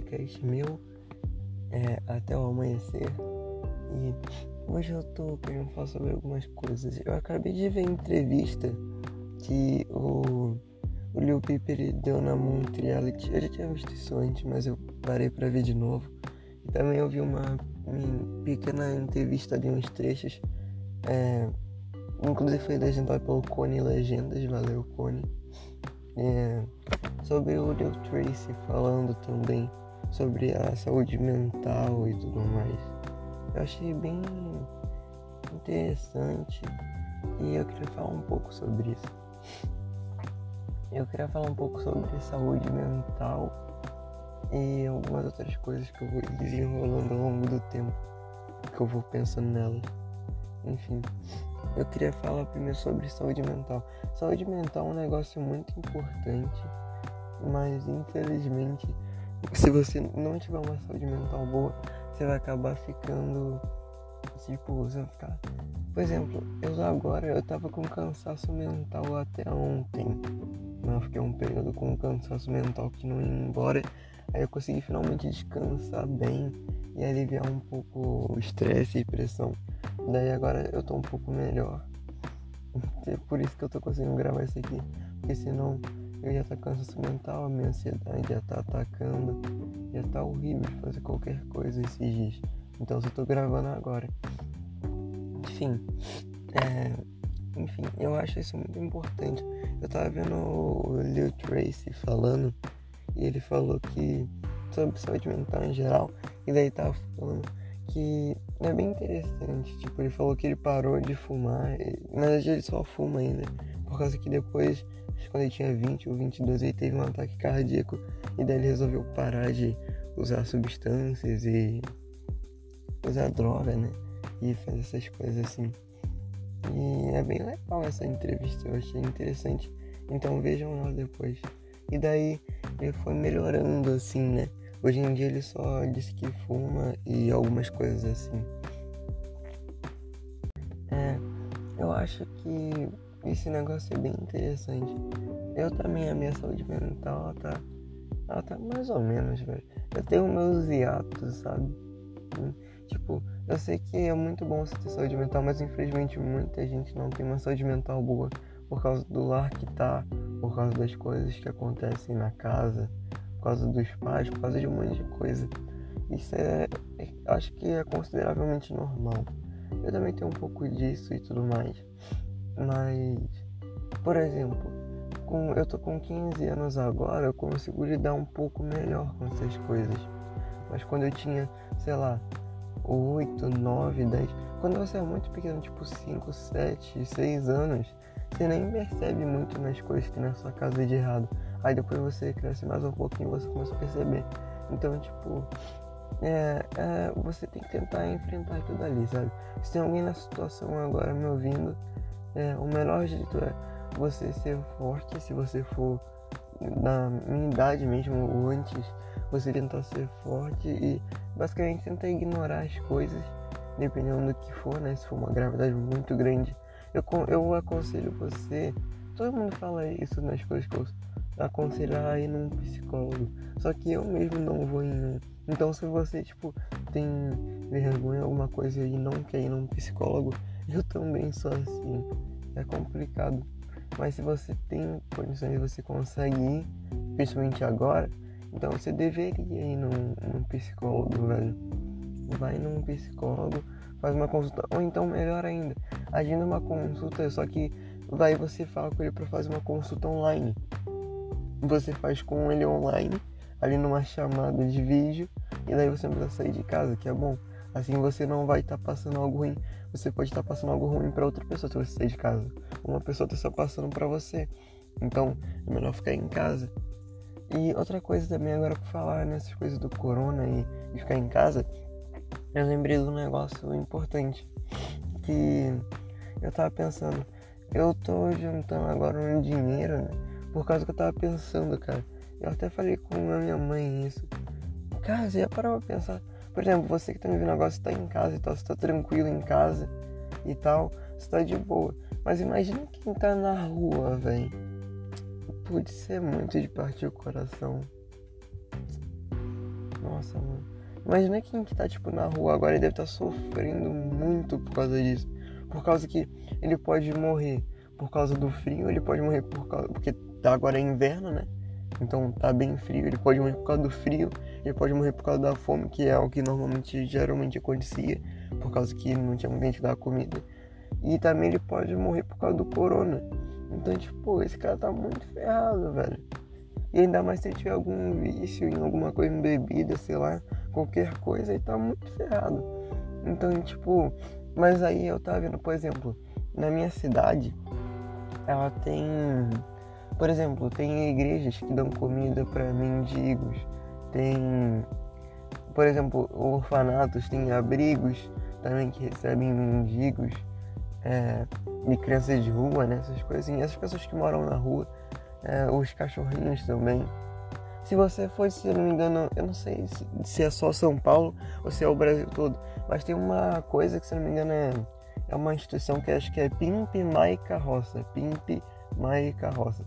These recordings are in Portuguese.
podcast meu é, até o amanhecer. E hoje eu tô querendo falar sobre algumas coisas. Eu acabei de ver entrevista que o, o Lil Peep ele deu na Moon Reality. Eu já tinha visto isso antes, mas eu parei para ver de novo. E também eu vi uma, uma pequena entrevista de uns trechos. É, inclusive foi legendado pelo Cone Legendas, valeu Cone. É, sobre o Lil Tracy falando também sobre a saúde mental e tudo mais. Eu achei bem interessante e eu queria falar um pouco sobre isso. Eu queria falar um pouco sobre saúde mental e algumas outras coisas que eu vou desenrolando ao longo do tempo, que eu vou pensando nelas. Enfim, eu queria falar primeiro sobre saúde mental. Saúde mental é um negócio muito importante, mas infelizmente, se você não tiver uma saúde mental boa, você vai acabar ficando tipo, você vai ficar. Por exemplo, eu agora eu tava com cansaço mental até ontem. Eu fiquei um período com cansaço mental que não ia embora. Aí eu consegui finalmente descansar bem e aliviar um pouco o estresse e pressão. Daí agora eu tô um pouco melhor. É por isso que eu tô conseguindo gravar isso aqui. Porque senão eu estar tá cansaço mental, a minha ansiedade estar tá atacando. Estar tá horrível fazer qualquer coisa esses dias. Então eu tô gravando agora. Enfim. É, enfim, eu acho isso muito importante. Eu tava vendo o Lil Tracy falando e ele falou que sobre saúde mental em geral, e daí tava falando que é bem interessante. Tipo, ele falou que ele parou de fumar. Na verdade, ele só fuma ainda. Por causa que depois, quando ele tinha 20 ou 22, ele teve um ataque cardíaco. E daí ele resolveu parar de usar substâncias e usar droga, né? E fazer essas coisas assim. E é bem legal essa entrevista, eu achei interessante. Então vejam lá depois. E daí ele foi melhorando assim, né? Hoje em dia ele só disse que fuma e algumas coisas assim. É, eu acho que esse negócio é bem interessante. Eu também, a minha saúde mental, ela tá, ela tá mais ou menos, velho. Eu tenho meus hiatos, sabe? Tipo, eu sei que é muito bom você ter saúde mental, mas infelizmente muita gente não tem uma saúde mental boa por causa do lar que tá, por causa das coisas que acontecem na casa, por causa dos pais, por causa de um monte de coisa. Isso é, acho que é consideravelmente normal. Eu também tenho um pouco disso e tudo mais. Mas, por exemplo, com, eu tô com 15 anos agora, eu consigo lidar um pouco melhor com essas coisas. Mas quando eu tinha, sei lá, 8, 9, 10, quando você é muito pequeno, tipo 5, 7, 6 anos, você nem percebe muito nas coisas que na sua casa de errado. Aí depois você cresce mais um pouquinho você começa a perceber. Então, tipo, é, é, você tem que tentar enfrentar aquilo ali, sabe? Se tem alguém na situação agora me ouvindo, é, o melhor jeito é você ser forte, se você for na minha idade mesmo ou antes, você tentar ser forte e basicamente tentar ignorar as coisas, dependendo do que for, né? Se for uma gravidade muito grande, eu, eu aconselho você, todo mundo fala isso nas coisas que eu aconselhar ir num psicólogo. Só que eu mesmo não vou em um. Então se você, tipo, tem vergonha alguma coisa e não quer ir num psicólogo, eu também sou assim. É complicado. Mas se você tem condições e você consegue ir, principalmente agora, então você deveria ir num, num psicólogo, velho. Vai num psicólogo, faz uma consulta. Ou então, melhor ainda, agenda uma consulta, só que vai você fala com ele para fazer uma consulta online você faz com ele online, ali numa chamada de vídeo, e daí você não precisa sair de casa, que é bom. Assim você não vai estar tá passando algo ruim. Você pode estar tá passando algo ruim para outra pessoa se você sair de casa. Uma pessoa está só passando para você. Então é melhor ficar em casa. E outra coisa também agora para falar nessas coisas do corona e, e ficar em casa, eu lembrei de um negócio importante que eu tava pensando. Eu tô juntando agora um dinheiro, né? Por causa que eu tava pensando, cara. Eu até falei com a minha mãe isso. Cara, você já parou pra pensar? Por exemplo, você que tá me vendo agora, você tá em casa e tal, você tá tranquilo em casa e tal, você tá de boa. Mas imagina quem tá na rua, velho. Putz, isso é muito de partir o coração. Nossa, mano. Imagina quem que tá, tipo, na rua agora e deve estar tá sofrendo muito por causa disso. Por causa que ele pode morrer por causa do frio, ele pode morrer por causa. Porque tá agora é inverno, né? Então tá bem frio, ele pode morrer por causa do frio, ele pode morrer por causa da fome, que é o que normalmente geralmente acontecia, por causa que não tinha muita gente que dar comida. E também ele pode morrer por causa do corona. Então, tipo, esse cara tá muito ferrado, velho. E ainda mais se ele tiver algum vício em alguma coisa em bebida, sei lá, qualquer coisa, ele tá muito ferrado. Então, tipo, mas aí eu tava vendo, por exemplo, na minha cidade, ela tem por exemplo, tem igrejas que dão comida para mendigos, tem, por exemplo, orfanatos, tem abrigos também que recebem mendigos é, e crianças de rua, né? Essas coisas assim. Essas pessoas que moram na rua, é, os cachorrinhos também. Se você for, se eu não me engano, eu não sei se, se, é só São Paulo ou se é o Brasil todo, mas tem uma coisa que, se eu não me engano, é, é uma instituição que acho que é Pimp Mai Carroça. Pimp Mai Carroça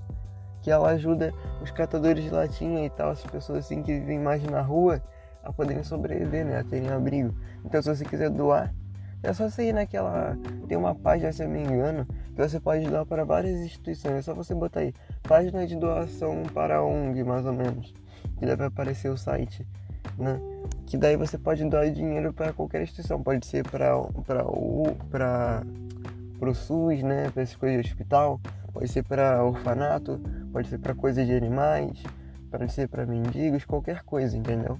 que ela ajuda os catadores de latinha e tal, as pessoas assim que vivem mais na rua, a poderem sobreviver, né? A terem abrigo. Então se você quiser doar, é só você ir naquela. Tem uma página, se eu não me engano, que você pode doar para várias instituições. É só você botar aí, página de doação para a ONG, mais ou menos. Que deve aparecer o site, né? Que daí você pode doar dinheiro para qualquer instituição. Pode ser para o para o SUS, né? Para essas coisas de hospital. Pode ser para orfanato pode ser para coisas de animais, pode ser para mendigos, qualquer coisa, entendeu?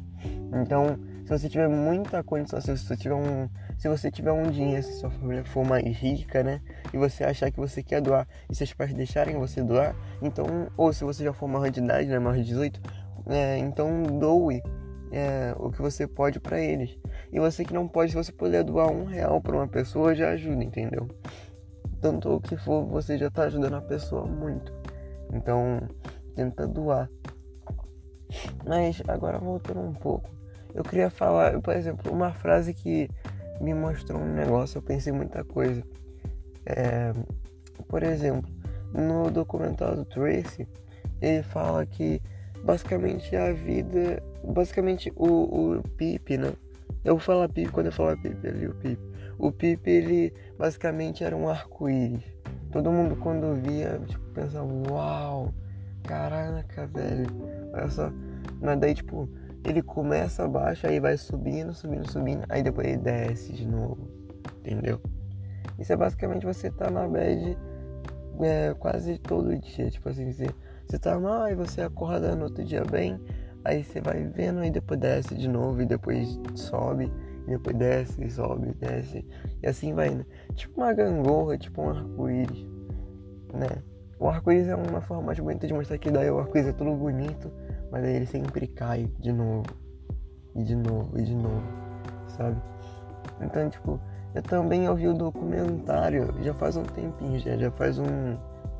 Então, se você tiver muita condição, se você tiver um, se você tiver um dinheiro, se sua família for mais rica, né, e você achar que você quer doar e seus pais deixarem você doar, então, ou se você já for maior de idade, né, maior de 18, é, então doe é, o que você pode para eles. E você que não pode, se você puder doar um real para uma pessoa, já ajuda, entendeu? Tanto o que for, você já está ajudando a pessoa muito. Então, tenta doar. Mas agora voltando um pouco, eu queria falar, por exemplo, uma frase que me mostrou um negócio, eu pensei muita coisa. É, por exemplo, no documentário do Tracy, ele fala que basicamente a vida, basicamente o, o Pip, né? Eu vou falar Pip quando eu falar Pip ali, o Pip. O Pip, ele basicamente era um arco-íris. Todo mundo quando via, tipo, pensava, uau, caraca, velho. Olha só. Mas daí, tipo, ele começa abaixo, aí vai subindo, subindo, subindo, aí depois ele desce de novo. Entendeu? Isso é basicamente você tá na bad é, quase todo dia. Tipo assim, você, você tá mal, aí você acorda no outro dia bem, aí você vai vendo, e depois desce de novo, e depois sobe e depois desce, sobe, desce, e assim vai, né? Tipo uma gangorra, tipo um arco-íris, né? O arco-íris é uma forma mais bonita de mostrar que daí o arco-íris é tudo bonito, mas aí ele sempre cai de novo, e de novo, e de novo, sabe? Então, tipo, eu também ouvi o documentário, já faz um tempinho, já, já faz um,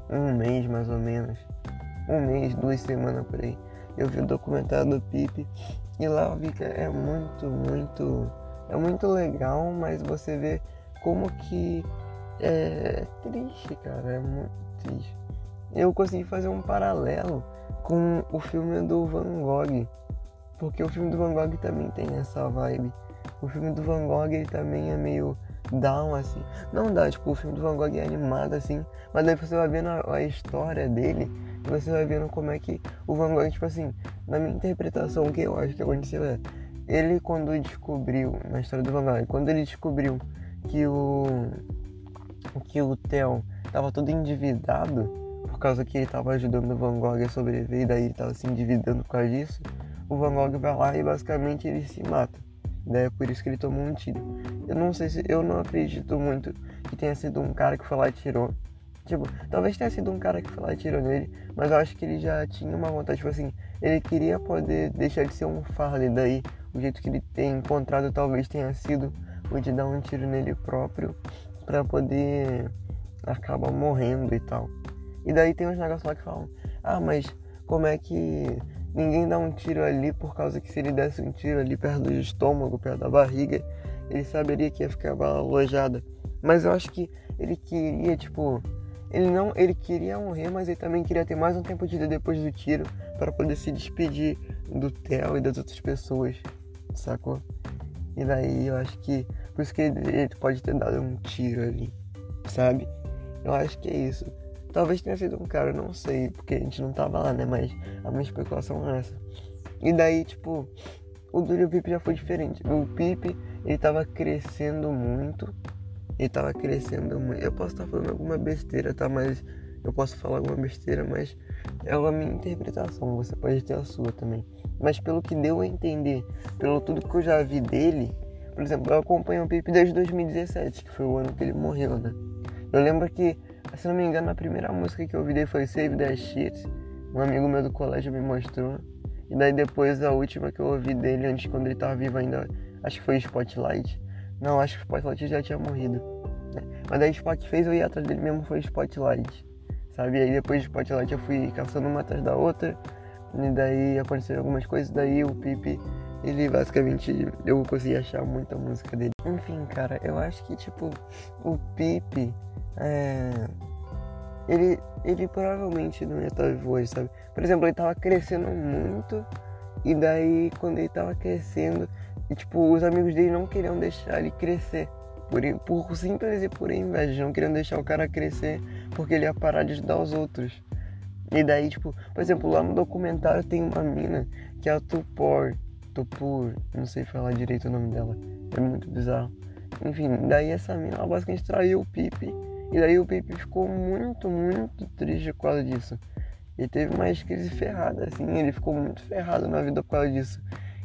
um mês mais ou menos, um mês, duas semanas por aí. Eu vi o documentário do Pipe e lá eu vi que é muito, muito é muito legal, mas você vê como que é triste, cara, é muito triste. Eu consegui fazer um paralelo com o filme do Van Gogh, porque o filme do Van Gogh também tem essa vibe. O filme do Van Gogh ele também é meio down assim. Não dá, tipo, o filme do Van Gogh é animado assim, mas daí você vai vendo a, a história dele e você vai vendo como é que o Van Gogh, tipo assim, na minha interpretação, o que eu acho que aconteceu é ele quando descobriu, na história do Van Gogh, quando ele descobriu que o que o Theo estava todo endividado por causa que ele estava ajudando o Van Gogh a sobreviver e daí ele estava se endividando por causa disso, o Van Gogh vai lá e basicamente ele se mata. Daí é por isso que ele tomou um tiro. Eu não sei se eu não acredito muito que tenha sido um cara que foi lá e tirou. Tipo, talvez tenha sido um cara que foi lá e tirou nele, mas eu acho que ele já tinha uma vontade, tipo assim, ele queria poder deixar de ser um Farley, daí o jeito que ele tem encontrado talvez tenha sido o de dar um tiro nele próprio para poder acabar morrendo e tal. E daí tem uns negócios lá que falam: "Ah, mas como é que ninguém dá um tiro ali por causa que se ele desse um tiro ali perto do estômago, perto da barriga, ele saberia que ia ficar alojada". Mas eu acho que ele queria, tipo, ele não, ele queria morrer, mas ele também queria ter mais um tempo de vida depois do tiro para poder se despedir do Theo e das outras pessoas, sacou? E daí eu acho que. Por isso que ele, pode ter dado um tiro ali, sabe? Eu acho que é isso. Talvez tenha sido um cara, não sei, porque a gente não tava lá, né? Mas a minha especulação é essa. E daí, tipo, o do Pipe já foi diferente. O Pipe, ele tava crescendo muito. Ele tava crescendo muito. Eu posso estar falando alguma besteira, tá? Mas eu posso falar alguma besteira, mas é a minha interpretação. Você pode ter a sua também. Mas pelo que deu a entender, pelo tudo que eu já vi dele, por exemplo, eu acompanho o Pipe desde 2017, que foi o ano que ele morreu, né? Eu lembro que, se não me engano, a primeira música que eu ouvi dele foi Save That Shit. Um amigo meu do colégio me mostrou. E daí depois a última que eu ouvi dele, antes quando ele tava vivo ainda, acho que foi Spotlight. Não, acho que Spotlight já tinha morrido. Né? Mas daí Spot fez eu ir atrás dele mesmo foi Spotlight. Sabe? E aí depois de Spotlight eu fui caçando uma atrás da outra. E daí aconteceram algumas coisas, daí o Pipe, ele basicamente eu consegui achar muita música dele. Enfim, cara, eu acho que tipo, o Pipe é. Ele, ele provavelmente não ia estar vivo hoje, sabe? Por exemplo, ele tava crescendo muito, e daí quando ele tava crescendo, e, tipo, os amigos dele não queriam deixar ele crescer. Por, por simples e por inveja, não queriam deixar o cara crescer porque ele ia parar de ajudar os outros. E daí, tipo, por exemplo, lá no documentário tem uma mina que é a Tupor. Tupur, não sei falar direito o nome dela. É muito bizarro. Enfim, daí essa mina, ela basicamente traiu o Pipe. E daí o Pipe ficou muito, muito triste por causa disso. Ele teve uma crise ferrada, assim, ele ficou muito ferrado na vida por causa disso.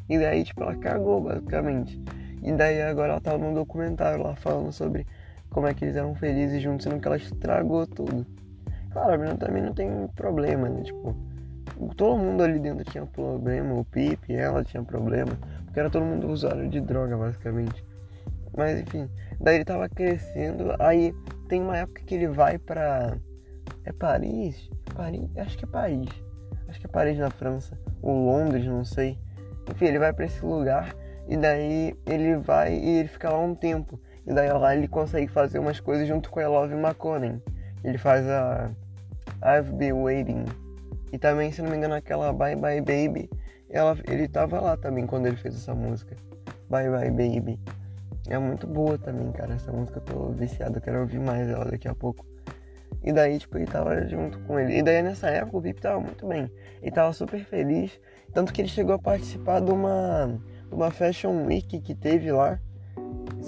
E daí, tipo, ela cagou, basicamente. E daí agora ela tava num documentário lá falando sobre como é que eles eram felizes juntos, sendo que ela estragou tudo. Claro, a menina também não tem problema, né? Tipo, todo mundo ali dentro tinha problema, o Pipe, ela tinha problema, porque era todo mundo usuário de droga, basicamente. Mas enfim, daí ele tava crescendo, aí tem uma época que ele vai pra. É Paris? Paris? Acho que é Paris. Acho que é Paris na França. Ou Londres, não sei. Enfim, ele vai para esse lugar e daí ele vai e ele fica lá um tempo. E daí lá ele consegue fazer umas coisas junto com a Love McConnell. Ele faz a I've Been Waiting. E também, se não me engano, aquela Bye Bye Baby. Ela, ele tava lá também quando ele fez essa música. Bye Bye Baby. É muito boa também, cara. Essa música eu tô viciado, eu quero ouvir mais ela daqui a pouco. E daí, tipo, ele tava junto com ele. E daí, nessa época, o Vip tava muito bem. Ele tava super feliz. Tanto que ele chegou a participar de uma, de uma Fashion Week que teve lá.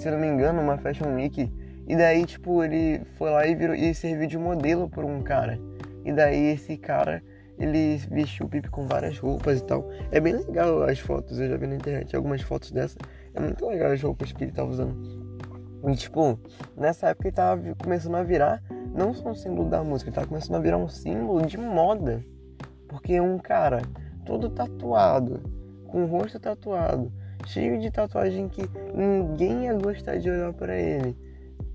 Se não me engano, uma Fashion Week. E daí, tipo, ele foi lá e, virou, e serviu de modelo por um cara. E daí, esse cara, ele vestiu o Pipe com várias roupas e tal. É bem legal as fotos, eu já vi na internet algumas fotos dessa. É muito legal as roupas que ele tava usando. E, tipo, nessa época ele tava começando a virar não só um símbolo da música, ele tava começando a virar um símbolo de moda. Porque um cara todo tatuado, com o rosto tatuado, cheio de tatuagem que ninguém ia gostar de olhar para ele.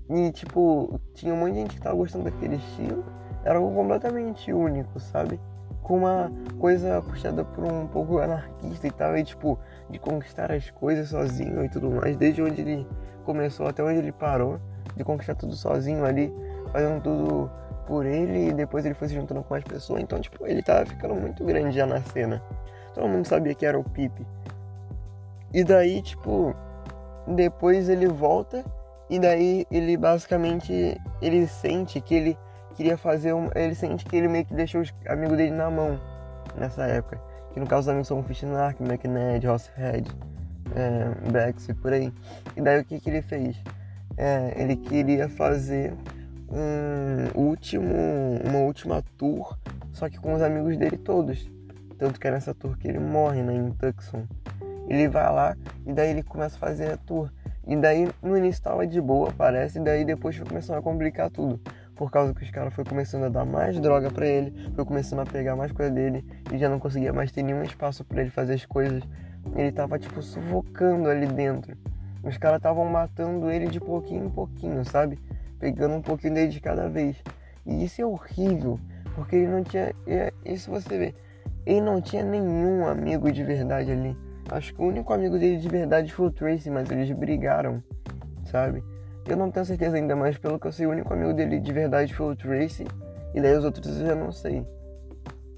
E tipo, tinha um monte de gente que tava gostando daquele estilo. Era algo completamente único, sabe? Com uma coisa puxada por um pouco anarquista e tal, e tipo, de conquistar as coisas sozinho e tudo mais, desde onde ele começou até onde ele parou, de conquistar tudo sozinho ali, fazendo tudo por ele e depois ele foi se juntando com mais pessoas. Então, tipo, ele tava ficando muito grande já na cena. Todo mundo sabia que era o Pipe. E daí, tipo, depois ele volta e daí ele basicamente ele sente que ele queria fazer um, ele sente que ele meio que deixou os amigos dele na mão nessa época. Que no caso os amigos são Fish Narc, McNed, Rosshead, é, Bex e por aí. E daí o que que ele fez? É, ele queria fazer um último, uma última tour, só que com os amigos dele todos. Tanto que é nessa tour que ele morre, né, em Tucson. Ele vai lá e daí ele começa a fazer a tour. E daí no início tava de boa, parece, e daí depois foi começando a complicar tudo. Por causa que os caras foi começando a dar mais droga para ele, foi começando a pegar mais coisa dele e já não conseguia mais ter nenhum espaço para ele fazer as coisas. Ele tava tipo sufocando ali dentro. Os caras estavam matando ele de pouquinho em pouquinho, sabe? pegando um pouquinho dele de cada vez. E isso é horrível, porque ele não tinha. Isso você vê, ele não tinha nenhum amigo de verdade ali. Acho que o único amigo dele de verdade foi o Tracy, mas eles brigaram, sabe? Eu não tenho certeza ainda, mas pelo que eu sei, o único amigo dele de verdade foi o Tracy, e daí os outros eu já não sei,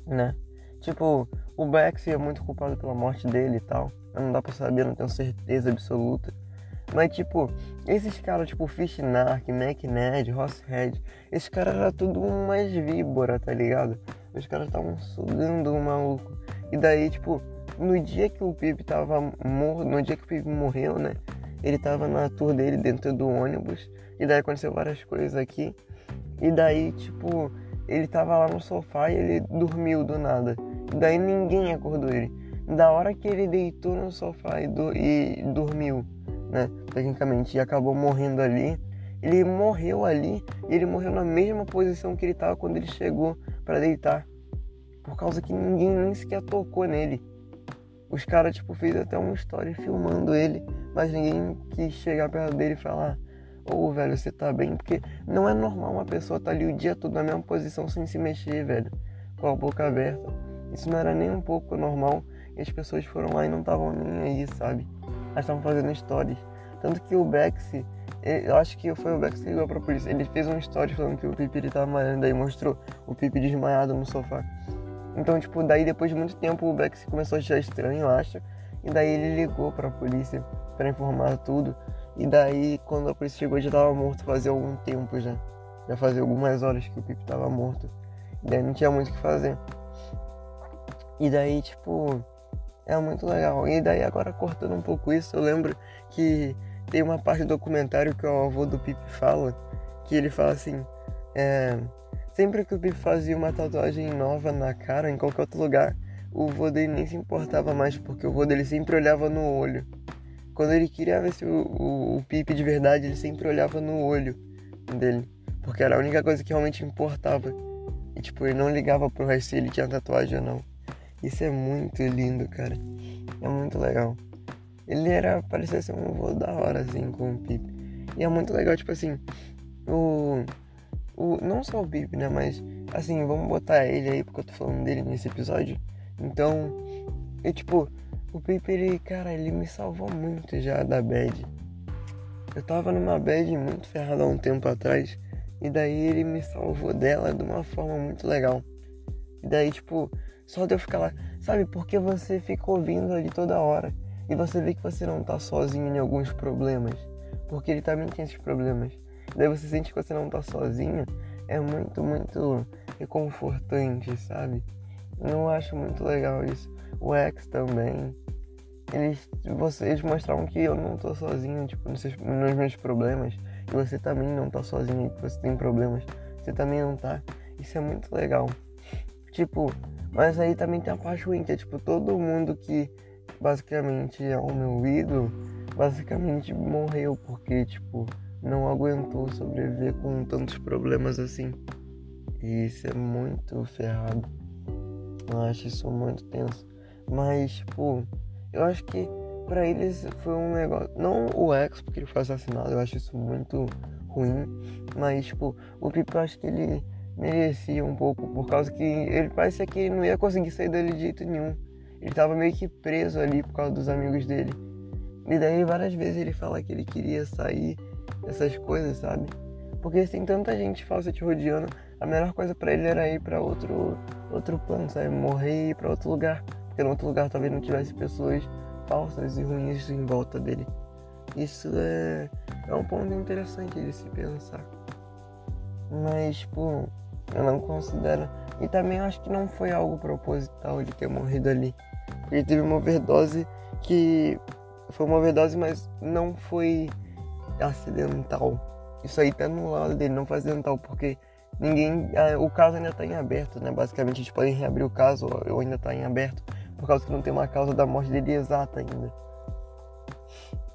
né? Tipo, o Bex é muito culpado pela morte dele e tal. Não dá pra saber, não tenho certeza absoluta. Mas, tipo, esses caras, tipo, Fishnark, McNed, Rosshead, esses caras eram tudo umas víbora, tá ligado? Os caras estavam sugando o maluco. E daí, tipo, no dia que o Pip tava morto, no dia que o Pip morreu, né? Ele tava na tour dele dentro do ônibus. E daí aconteceu várias coisas aqui. E daí, tipo, ele tava lá no sofá e ele dormiu do nada. E daí ninguém acordou ele. Da hora que ele deitou no sofá e, do, e dormiu, né? Tecnicamente, e acabou morrendo ali. Ele morreu ali e ele morreu na mesma posição que ele tava quando ele chegou para deitar. Por causa que ninguém nem sequer tocou nele. Os caras, tipo, fez até uma história filmando ele, mas ninguém quis chegar perto dele e falar Ô, oh, velho, você tá bem? Porque não é normal uma pessoa tá ali o dia todo na mesma posição sem se mexer, velho. Com a boca aberta. Isso não era nem um pouco normal. E as pessoas foram lá e não estavam nem aí, sabe? Elas estavam fazendo stories. Tanto que o Bex, eu acho que foi o Bex que ligou pra polícia. Ele fez um story falando que o Pipi ele tava malhando, daí mostrou o Pipi desmaiado no sofá. Então, tipo, daí depois de muito tempo o Bex começou a achar estranho, eu acho. E daí ele ligou pra polícia para informar tudo. E daí, quando a polícia chegou, já tava morto fazia algum tempo já. Já fazia algumas horas que o Pipe tava morto. E daí não tinha muito o que fazer. E daí, tipo, é muito legal. E daí, agora cortando um pouco isso, eu lembro que tem uma parte do documentário que o avô do Pipe fala, que ele fala assim, é, sempre que o Pipe fazia uma tatuagem nova na cara, em qualquer outro lugar, o avô dele nem se importava mais, porque o avô dele sempre olhava no olho. Quando ele queria ver se o, o, o de verdade, ele sempre olhava no olho dele. Porque era a única coisa que realmente importava. E tipo, ele não ligava pro resto se ele tinha tatuagem ou não. Isso é muito lindo, cara. É muito legal. Ele era, parecia ser um voo da hora, assim, com o Pipe. E é muito legal, tipo assim, o. o não só o Pipe, né? Mas, assim, vamos botar ele aí, porque eu tô falando dele nesse episódio. Então, e tipo, o Pipe, ele, cara, ele me salvou muito já da bad. Eu tava numa bad muito ferrada há um tempo atrás. E daí ele me salvou dela de uma forma muito legal. E daí, tipo, só de eu ficar lá. Sabe, porque você fica ouvindo ali toda hora. E você vê que você não tá sozinho em alguns problemas. Porque ele também tem esses problemas. Daí você sente que você não tá sozinho. É muito, muito reconfortante, sabe? Eu acho muito legal isso o X também. Eles, vocês mostraram que eu não tô sozinho, tipo, nos, nos meus problemas. E você também não tá sozinho, que você tem problemas. Você também não tá. Isso é muito legal. Tipo, mas aí também tem a parte ruim, que é tipo, todo mundo que basicamente é o meu ídolo, basicamente morreu porque, tipo, não aguentou sobreviver com tantos problemas assim. E isso é muito ferrado. Eu acho isso muito tenso. Mas, tipo, eu acho que para eles foi um negócio. Não o X, porque ele foi assassinado, eu acho isso muito ruim. Mas, tipo, o Pipo eu acho que ele merecia um pouco, por causa que ele parecia que ele não ia conseguir sair dali de jeito nenhum. Ele tava meio que preso ali por causa dos amigos dele. E daí várias vezes ele fala que ele queria sair, essas coisas, sabe? Porque tem tanta gente falsa te rodeando, a melhor coisa para ele era ir para outro outro plano, sabe? Morrer e ir para outro lugar porque no outro lugar talvez não tivesse pessoas falsas e ruins em volta dele. Isso é, é um ponto interessante de se pensar. Mas, tipo, eu não considero. E também acho que não foi algo proposital de ter morrido ali. Porque teve uma overdose que. Foi uma overdose, mas não foi acidental. Isso aí tá no lado dele, não foi acidental, porque ninguém. O caso ainda tá em aberto, né? Basicamente, a gente pode reabrir o caso, ou ainda tá em aberto por causa que não tem uma causa da morte dele exata ainda.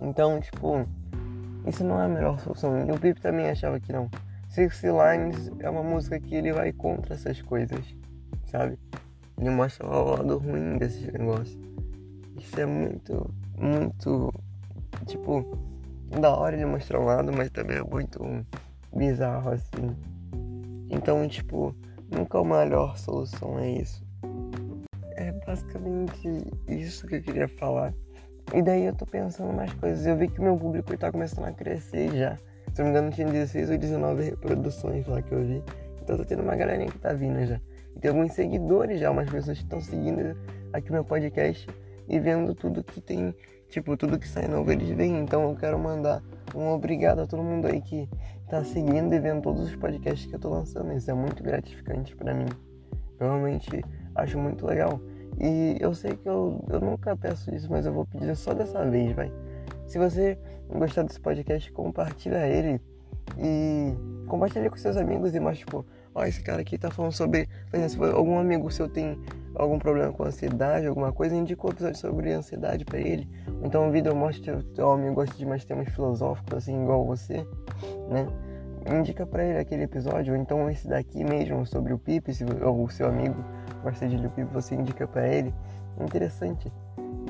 Então, tipo, isso não é a melhor solução. E o Pip também achava que não. Six Lines é uma música que ele vai contra essas coisas, sabe? Ele mostra o lado ruim desses negócios. Isso é muito, muito, tipo, da hora ele mostrar um lado, mas também é muito bizarro assim. Então, tipo, nunca a melhor solução é isso é basicamente isso que eu queria falar. E daí eu tô pensando mais coisas. Eu vi que meu público tá começando a crescer já. Se não me engano, tinha 16 ou 19 reproduções lá que eu vi. Então tá tendo uma galerinha que tá vindo já. E tem alguns seguidores já, umas pessoas que estão seguindo aqui meu podcast e vendo tudo que tem, tipo, tudo que sai novo eles veem. Então eu quero mandar um obrigado a todo mundo aí que tá seguindo e vendo todos os podcasts que eu tô lançando. Isso é muito gratificante para mim. Eu realmente acho muito legal. E eu sei que eu, eu nunca peço isso, mas eu vou pedir só dessa vez, vai. Se você gostar desse podcast, compartilha ele e compartilha com seus amigos e mostra, tipo, ó, esse cara aqui tá falando sobre. Por exemplo, se algum amigo seu tem algum problema com ansiedade, alguma coisa, indica um episódio sobre ansiedade para ele. Então um vídeo mostra que o amigo gosta de mais temas filosóficos, assim, igual você, né? Indica para ele aquele episódio, ou então esse daqui mesmo, sobre o Pipe, se o seu amigo gosta de ler o Pipe, você indica para ele. Interessante.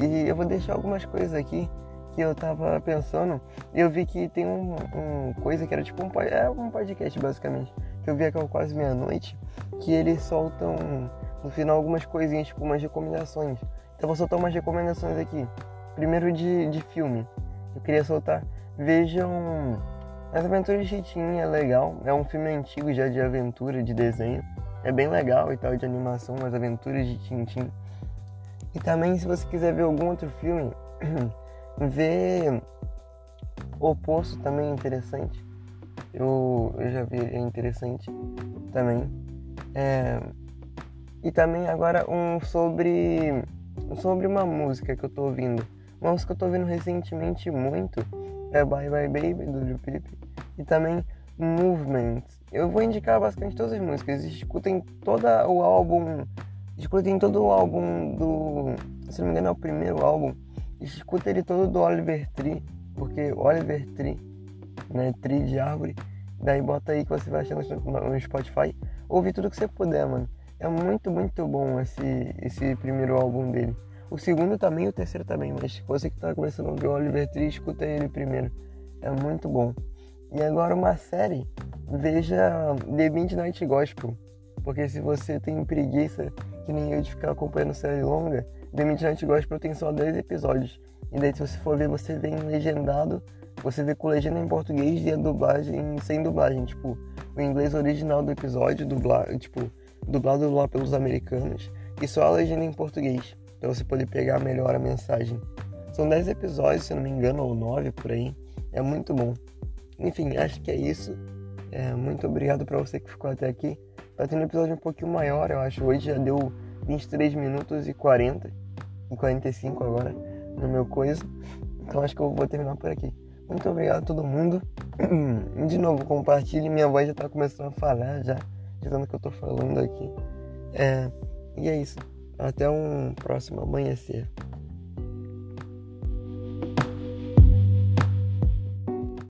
E eu vou deixar algumas coisas aqui que eu tava pensando, eu vi que tem um, um coisa que era tipo um, é um podcast basicamente, que eu vi aqui quase meia-noite, que eles soltam no final algumas coisinhas, tipo umas recomendações. Então vou soltar umas recomendações aqui. Primeiro de, de filme. Eu queria soltar. Vejam As Aventuras de Tintin é legal. É um filme antigo já de aventura, de desenho. É bem legal e tal, de animação, As Aventuras de Tintin. E também se você quiser ver algum outro filme, ver O Poço também é interessante. Eu, eu já vi, é interessante também. É, e também agora um sobre sobre uma música que eu tô ouvindo. Uma música que eu tô ouvindo recentemente muito é Bye Bye Baby do Lil Peep e também Movement. Eu vou indicar basicamente todas as músicas. Escutem todo o álbum, escutem todo o álbum do, se não me engano é o primeiro álbum escuta ele todo do Oliver Tree, porque Oliver Tree, né, Tree de árvore, daí bota aí que você vai achar no Spotify, ouve tudo que você puder, mano. É muito, muito bom esse, esse primeiro álbum dele. O segundo também, o terceiro também, mas você que tá começando a ouvir o Oliver Tree, escuta ele primeiro. É muito bom. E agora uma série, veja The Midnight Gospel. Porque se você tem preguiça, que nem eu, de ficar acompanhando série longa, The Midnight Gospel tem só 10 episódios. E daí se você for ver, você vem legendado, você vê com legenda em português e a dublagem sem dublagem. Tipo, o inglês original do episódio, dublado, tipo, dublado lá pelos americanos, e só a legenda em português. Pra você poder pegar melhor a mensagem. São 10 episódios, se não me engano, ou 9 por aí. É muito bom. Enfim, acho que é isso. É, muito obrigado para você que ficou até aqui. Tá tendo um episódio um pouquinho maior, eu acho. Hoje já deu 23 minutos e 40 em 45 agora no meu coisa. Então acho que eu vou terminar por aqui. Muito obrigado a todo mundo. De novo, compartilhe. Minha voz já tá começando a falar já, tanto que eu tô falando aqui. É, e é isso. Até um próximo amanhecer.